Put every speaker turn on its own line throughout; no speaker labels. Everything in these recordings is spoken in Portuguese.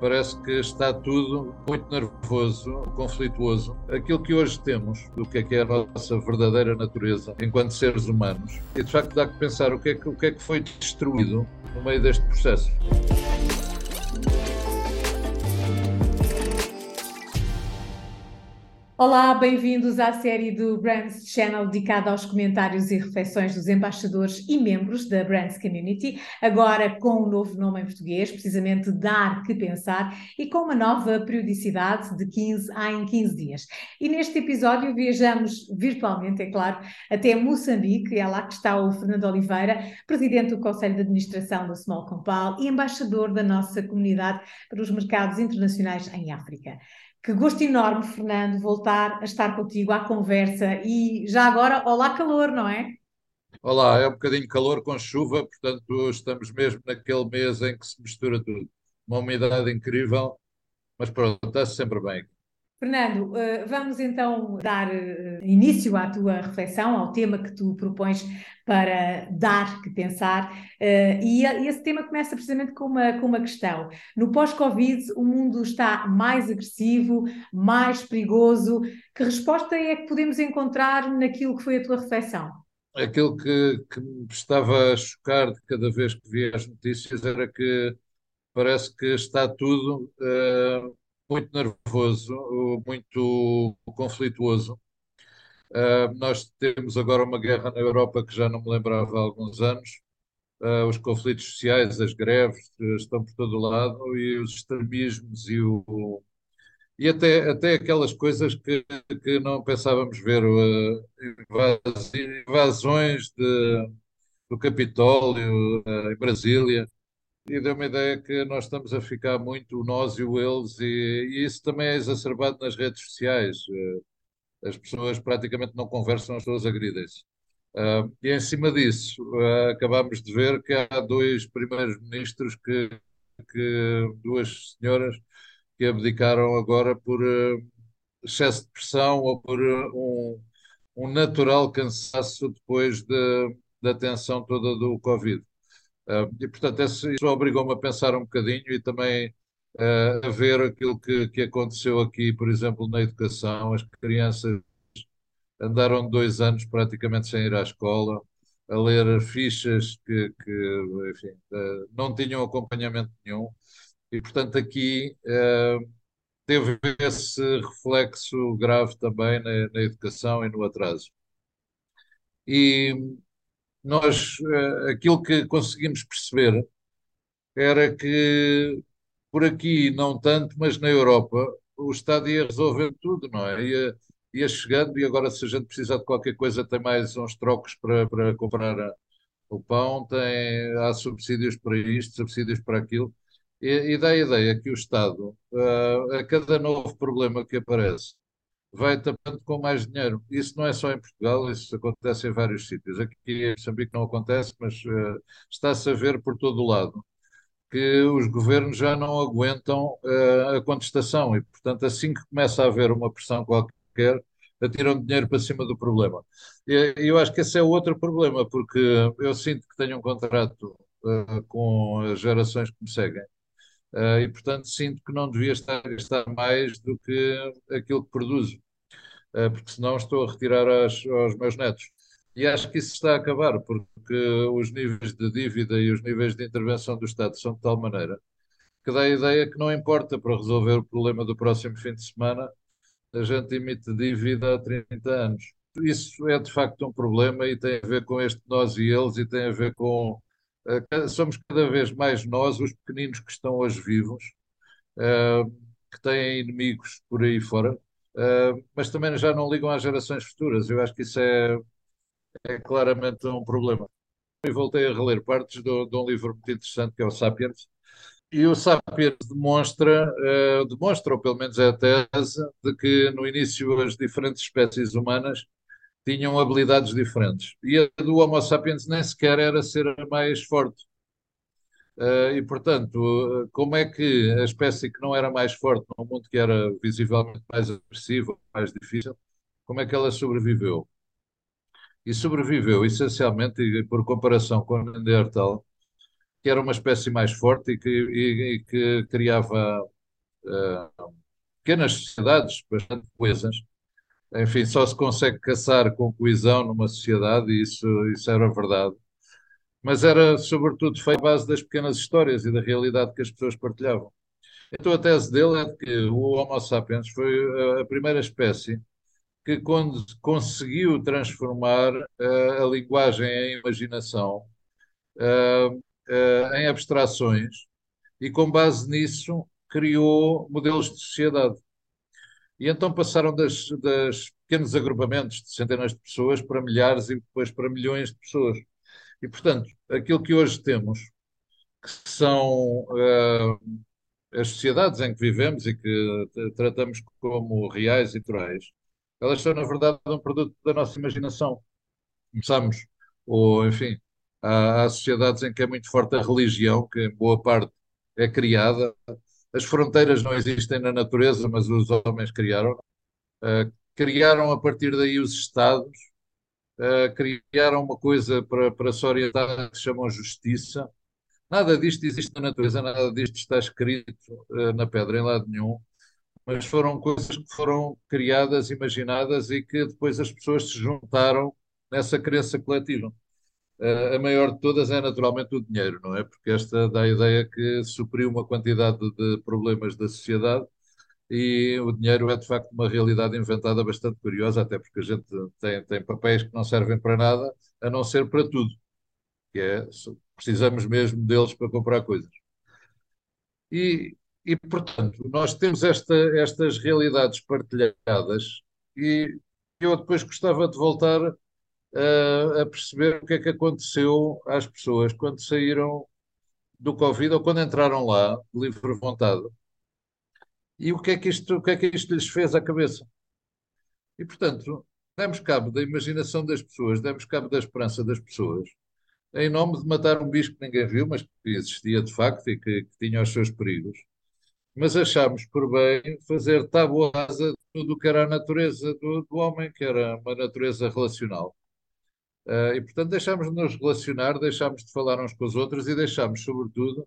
parece que está tudo muito nervoso, conflituoso. Aquilo que hoje temos, do que é que é a nossa verdadeira natureza enquanto seres humanos, e de facto dá que pensar o que é que, o que, é que foi destruído no meio deste processo.
Olá, bem-vindos à série do Brands Channel dedicada aos comentários e reflexões dos embaixadores e membros da Brands Community, agora com um novo nome em português, precisamente Dar que Pensar, e com uma nova periodicidade de 15 a em 15 dias. E neste episódio viajamos virtualmente, é claro, até Moçambique, é lá que está o Fernando Oliveira, presidente do Conselho de Administração da Small Compal e embaixador da nossa comunidade para os mercados internacionais em África. Que gosto enorme, Fernando, voltar a estar contigo à conversa e já agora, olá calor, não é?
Olá, é um bocadinho calor com chuva, portanto estamos mesmo naquele mês em que se mistura tudo. Uma umidade incrível, mas pronto, está-se sempre bem.
Fernando, eh, vamos então dar eh, início à tua reflexão, ao tema que tu propões para dar que pensar, eh, e esse tema começa precisamente com uma, com uma questão. No pós-Covid, o mundo está mais agressivo, mais perigoso. Que resposta é que podemos encontrar naquilo que foi a tua reflexão?
Aquilo que, que me estava a chocar de cada vez que via as notícias era que parece que está tudo. Uh muito nervoso, muito conflituoso. Uh, nós temos agora uma guerra na Europa que já não me lembrava há alguns anos. Uh, os conflitos sociais, as greves uh, estão por todo lado e os extremismos e, o, e até, até aquelas coisas que, que não pensávamos ver, invasões de, do Capitólio em Brasília e deu uma ideia que nós estamos a ficar muito nós e o eles, e, e, isso também é exacerbado nas redes sociais. Eh, as pessoas praticamente não conversam, as pessoas agridem-se. Uh, e em cima disso, uh, acabamos de ver que há dois primeiros ministros que, que duas senhoras que abdicaram agora por uh, excesso de pressão ou por um, um natural cansaço depois de, da tensão toda do Covid. Uh, e, portanto, isso, obrigou-me a pensar um bocadinho e também uh, a ver aquilo que, que aconteceu aqui, por exemplo, na educação. As crianças andaram dois anos praticamente sem ir à escola, a ler fichas que, que enfim, uh, não tinham acompanhamento nenhum. E, portanto, aqui teve esse reflexo grave também na, na educação e no atraso. E nós, eh, aquilo que conseguimos perceber era que por aqui não tanto, mas na Europa o Estado ia resolver tudo, não é? Ia, ia chegando e agora se a gente precisar de qualquer coisa tem mais uns trocos para, para comprar o pão, tem, há subsídios para isto, subsídios para aquilo. E, e dá a ideia que o Estado, uh, a cada novo problema que aparece, vai tapando com mais dinheiro. Isso não é só em Portugal, isso acontece em vários sítios. Aqui em Moçambique não acontece, mas uh, está-se a ver por todo o lado que os governos já não aguentam uh, a contestação e, portanto, assim que começa a haver uma pressão qualquer, atiram dinheiro para cima do problema. E eu acho que esse é outro problema, porque eu sinto que tenho um contrato uh, com as gerações que me seguem e, portanto, sinto que não devia estar a gastar mais do que aquilo que produzo, uh, porque senão estou a retirar aos, aos meus netos. E acho que isso está a acabar, porque os níveis de dívida e os níveis de intervenção do Estado são de tal maneira que dá a ideia que não importa para resolver o problema do próximo fim de semana, a gente emite dívida há 30 anos. Isso é de facto um problema e tem a ver com este nós e eles e tem a ver com eh, somos cada vez mais nós, os pequeninos que estão hoje vivos, eh, que têm inimigos por aí fora, eh, mas também já não ligam às gerações futuras. Eu acho que isso é, é claramente um problema. E voltei a reler partes de, de um livro muito interessante que é o Sapiens, e o Sapiens demonstra, demonstra, ou pelo menos é a tese, de que no início as diferentes espécies humanas tinham habilidades diferentes. E a do Homo sapiens nem sequer era ser mais forte. Uh, e, portanto, como é que a espécie que não era mais forte num mundo que era visivelmente mais agressivo, mais difícil, como é que ela sobreviveu? E sobreviveu essencialmente, e por comparação com o Neandertal, que era uma espécie mais forte e que, e, e que criava uh, pequenas sociedades bastante coesas. Enfim, só se consegue caçar com coesão numa sociedade, e isso, isso era verdade. Mas era, sobretudo, feito à base das pequenas histórias e da realidade que as pessoas partilhavam. Então, a tese dele é de que o Homo sapiens foi a primeira espécie que conseguiu transformar uh, a linguagem em imaginação uh, em abstrações e com base nisso criou modelos de sociedade. E então passaram das, das pequenos agrupamentos de centenas de pessoas para milhares e depois para milhões de pessoas. E, portanto, aquilo que hoje temos, que são as sociedades em que vivemos e que tratamos como reais e naturais, elas são, na verdade, um produto da nossa imaginação. Começamos, ou, enfim, há, há sociedades em que é muito forte a religião, que em boa parte é criada. As fronteiras não existem na natureza, mas os homens criaram. Uh, criaram a partir daí os Estados, uh, criaram uma coisa para, para se orientar que chamam justiça. Nada disto existe na natureza, nada disto está escrito uh, na pedra em lado nenhum mas foram coisas que foram criadas, imaginadas e que depois as pessoas se juntaram nessa crença coletiva. A maior de todas é naturalmente o dinheiro, não é? Porque esta dá a ideia que supriu uma quantidade de problemas da sociedade e o dinheiro é de facto uma realidade inventada bastante curiosa, até porque a gente tem, tem papéis que não servem para nada, a não ser para tudo, que é, precisamos mesmo deles para comprar coisas. E, e, portanto, nós temos esta, estas realidades partilhadas e eu depois gostava de voltar a, a perceber o que é que aconteceu às pessoas quando saíram do Covid ou quando entraram lá, de livre vontade, e o que é que isto, o que é que isto lhes fez à cabeça. E, portanto, demos cabo da imaginação das pessoas, demos cabo da esperança das pessoas, em nome de matar um bicho que ninguém viu, mas que existia de facto e que, que tinha os seus perigos mas achámos por bem fazer tábua rasa de tudo o que era a natureza do, do homem, que era uma natureza relacional. Uh, e, portanto, deixámos de nos relacionar, deixámos de falar uns com os outros e deixámos, sobretudo,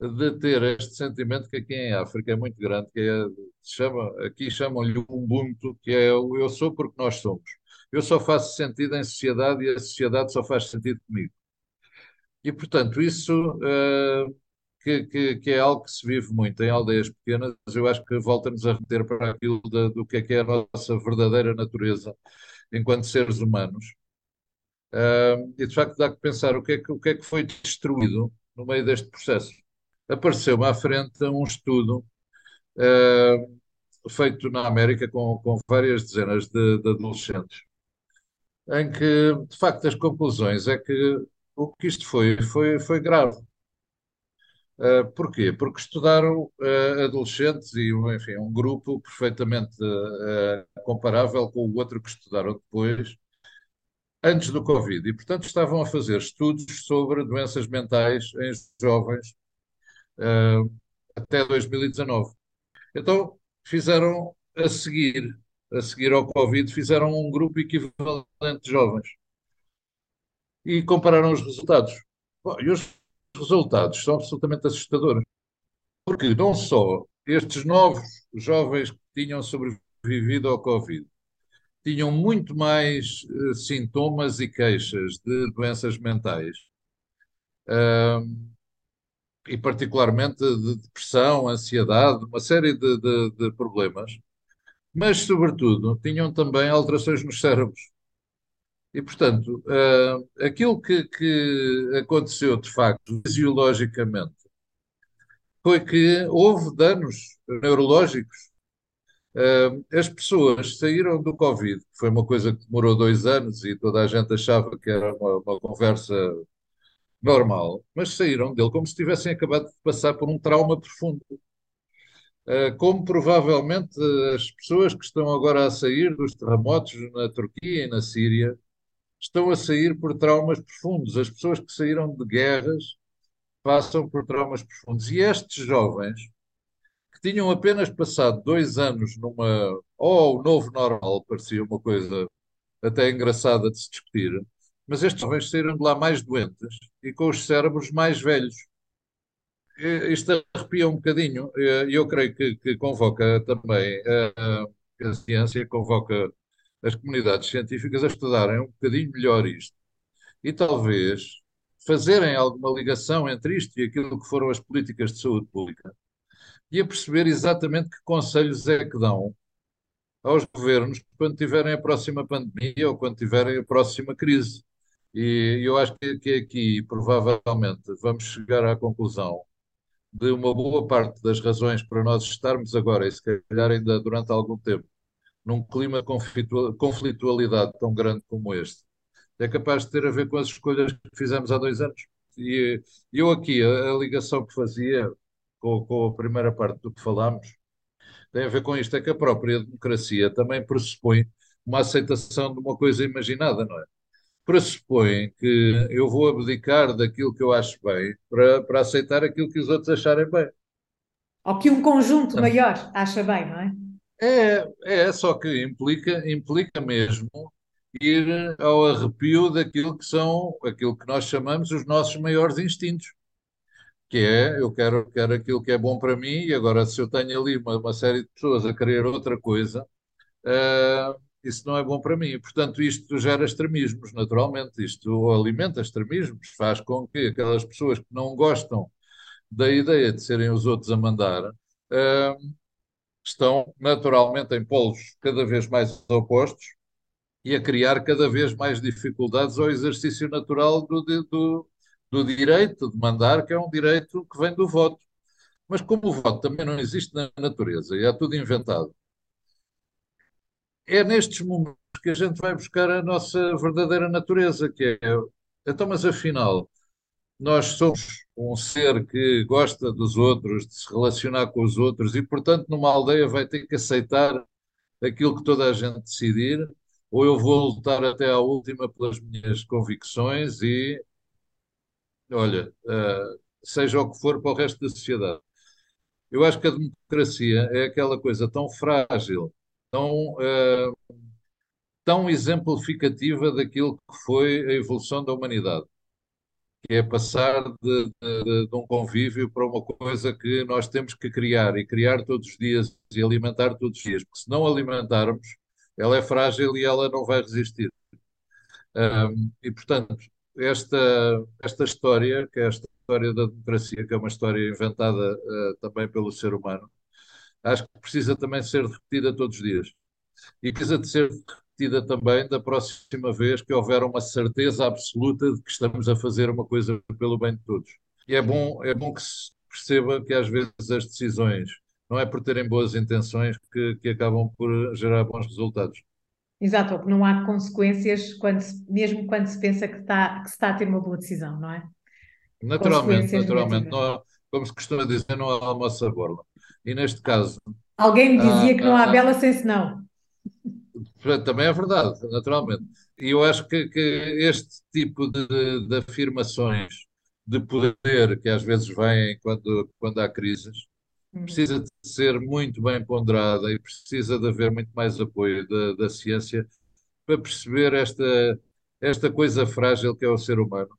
de ter este sentimento que aqui em África é muito grande, que é, chama, aqui chamam-lhe o Ubuntu, que é o eu sou porque nós somos. Eu só faço sentido em sociedade e a sociedade só faz sentido comigo. E, portanto, isso uh, que, que, que, é algo que se vive muito em aldeias pequenas, eu acho que volta-nos a remeter para aquilo de, do que é que é a nossa verdadeira natureza enquanto seres humanos. Uh, e de facto dá que pensar o que, é que, o que é que foi destruído no meio deste processo. Apareceu-me à frente um estudo uh, feito na América com, com várias dezenas de, de adolescentes, em que, de facto, as conclusões é que o que isto foi, foi, foi grave Uh, porquê? Porque estudaram uh, adolescentes e, enfim, um grupo perfeitamente uh, comparável com o outro que estudaram depois, antes do Covid. E, portanto, estavam a fazer estudos sobre doenças mentais em jovens até 2019. Então, fizeram a seguir, a seguir ao Covid, fizeram um grupo equivalente de jovens e compararam os resultados. Bom, e os resultados são absolutamente assustadores. Porque não só estes novos jovens que tinham sobrevivido ao Covid tinham muito mais uh, sintomas e queixas de doenças mentais, uh, e particularmente de depressão, ansiedade, uma série de, de, de problemas, mas, sobretudo, tinham também alterações nos cérebros. E, portanto, uh, aquilo que, que, aconteceu de facto, fisiologicamente, foi que houve danos neurológicos. Uh, as pessoas saíram do Covid, que foi uma coisa que demorou dois anos e toda a gente achava que era uma, uma conversa normal, mas saíram dele como se tivessem acabado de passar por um trauma profundo. Uh, como provavelmente as pessoas que estão agora a sair dos terremotos na Turquia e na Síria estão a sair por traumas profundos. As pessoas que saíram de guerras passam por traumas profundos. E estes jovens, que tinham apenas passado dois anos numa. oh, o novo normal, parecia uma coisa até engraçada de se discutir, mas estes jovens saíram de lá mais doentes e com os cérebros mais velhos. Isto arrepia um bocadinho, e eu creio que, que convoca também a, a ciência, convoca as comunidades científicas a estudarem um bocadinho melhor isto e talvez fazerem alguma ligação entre isto e aquilo que foram as políticas de saúde pública e a perceber exatamente que conselhos é que dão aos governos quando tiverem a próxima pandemia ou quando tiverem a próxima crise. E eu acho que, que aqui, provavelmente, vamos chegar à conclusão de uma boa parte das razões para nós estarmos agora, e se calhar ainda durante algum tempo, num clima de conflitualidade tão grande como este, é capaz de ter a ver com as escolhas que fizemos há dois anos. E eu aqui, a, a ligação que fazia com, com, a primeira parte do que falámos, tem a ver com isto, é que a própria democracia também pressupõe uma aceitação de uma coisa imaginada, não é? Pressupõe que eu vou abdicar daquilo que eu acho bem para, para aceitar aquilo que os outros acharem bem.
Ou que um conjunto maior acha bem, não é?
É, é, só que implica, implica mesmo ir ao arrepio daquilo que são, aquilo que nós chamamos os nossos maiores instintos, que é, eu quero, quero aquilo que é bom para mim, e agora se eu tenho ali uma, uma série de pessoas a querer outra coisa, uh, isso não é bom para mim. Portanto, isto gera extremismos, naturalmente, isto alimenta extremismos, faz com que aquelas pessoas que não gostam da ideia de serem os outros a mandar, uh, estão naturalmente em polos cada vez mais opostos, e a criar cada vez mais dificuldades ao exercício natural do, do, do direito de mandar, que é um direito que vem do voto. Mas como o voto também não existe na natureza e é tudo inventado, é nestes momentos que a gente vai buscar a nossa verdadeira natureza, que é, então, mas afinal, nós somos um ser que gosta dos outros, de se relacionar com os outros e, portanto, numa aldeia vai ter que aceitar aquilo que toda a gente decidir ou eu vou lutar até à última pelas minhas convicções e, olha, uh, seja o que for para o resto da sociedade. Eu acho que a democracia é aquela coisa tão frágil, tão, uh, tão exemplificativa daquilo que foi a evolução da humanidade, que é passar de, de, de um convívio para uma coisa que nós temos que criar e criar todos os dias e alimentar todos os dias, porque se não alimentarmos, ela é frágil e ela não vai resistir. Um, e, portanto, esta, esta história, que é a história da democracia, que é uma história inventada uh, também pelo ser humano, acho que precisa também ser repetida todos os dias. E precisa de ser repetida também da próxima vez que houver uma certeza absoluta de que estamos a fazer uma coisa pelo bem de todos. E é bom, é bom que se perceba que às vezes as decisões não é por terem boas intenções que, que acabam por gerar bons resultados.
Exato, ou que não há consequências quando se, mesmo quando se pensa que, está, que se está a ter uma boa decisão, não é?
Naturalmente, naturalmente. Não, como se costuma dizer, não há almoço a borla. E neste caso.
Alguém me dizia que não há bela sem senão.
Também é verdade, naturalmente. E eu acho que, que este tipo de, de, afirmações de poder que às vezes vêm quando, quando há crises. Precisa de ser muito bem ponderada e precisa de haver muito mais apoio da, da ciência para perceber esta, esta coisa frágil que é o ser humano.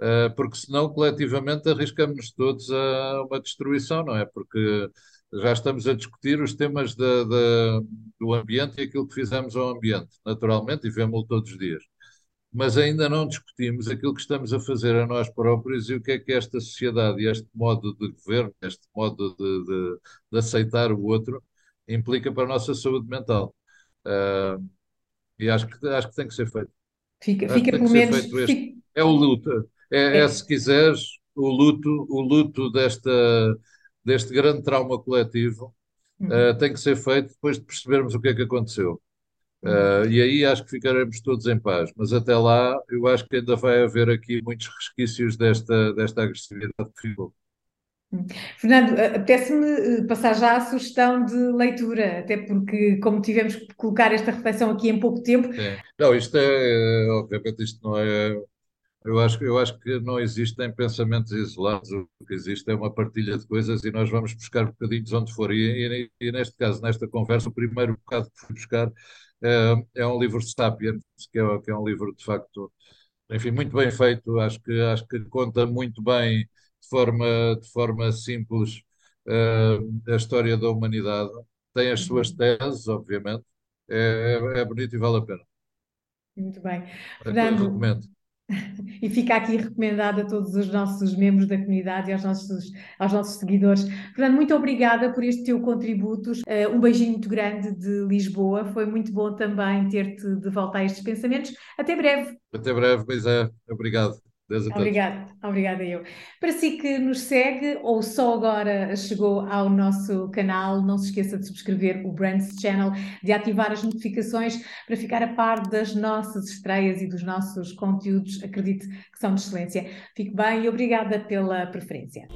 Uh, porque senão coletivamente arriscamos todos a uma destruição, não é? Porque já estamos a discutir os temas da, do ambiente e aquilo que fizemos ao ambiente, naturalmente, e vemos-lo todos os dias mas ainda não discutimos aquilo que estamos a fazer a nós próprios e o que é que esta sociedade e este modo de governo, este modo de, de, de aceitar o outro, implica para a nossa saúde mental. Uh, e acho que, acho que tem que ser feito.
Fica, fica pelo menos. Fica...
É o luto. É, é. é, se quiseres, o luto, o luto desta, deste grande trauma coletivo uhum. uh, tem que ser feito depois de percebermos o que é que aconteceu. Uh, e aí acho que ficaremos todos em paz. Mas até lá, eu acho que ainda vai haver aqui muitos resquícios desta, desta agressividade que ficou.
Fernando, eh, apetece-me eh, passar já à sugestão de leitura, até porque, como tivemos que colocar esta reflexão aqui em pouco tempo.
Sim. Não, isto é, obviamente, isto não é. Eu acho, eu acho que não existem pensamentos isolados, o que existe é uma partilha de coisas e nós vamos buscar bocadinhos onde for. E, e, e neste caso, nesta conversa, o primeiro bocado que fui buscar é, é um livro de Sapiens, que é, que é um livro de facto enfim, muito bem feito. Acho que, acho que conta muito bem, de forma, de forma simples, uh, a história da humanidade. Tem as suas
Uhum.
teses, obviamente. É, é, é bonito e vale a pena.
Muito bem.
Recomendo.
E fica aqui recomendado a todos os nossos membros da comunidade e aos nossos, aos nossos seguidores. Fernando, muito obrigada por este teu contributo. Uh, um beijinho muito grande de Lisboa. Foi muito bom também ter-te de volta a estes pensamentos. Até breve.
Até breve, pois é. Obrigado.
Obrigada, obrigada eu. Para si que nos segue ou só agora chegou ao nosso canal, não se esqueça de subscrever o Brands Channel, de ativar as notificações para ficar a par das nossas estreias e dos nossos conteúdos. Acredite que são de excelência. Fique bem e obrigada pela preferência.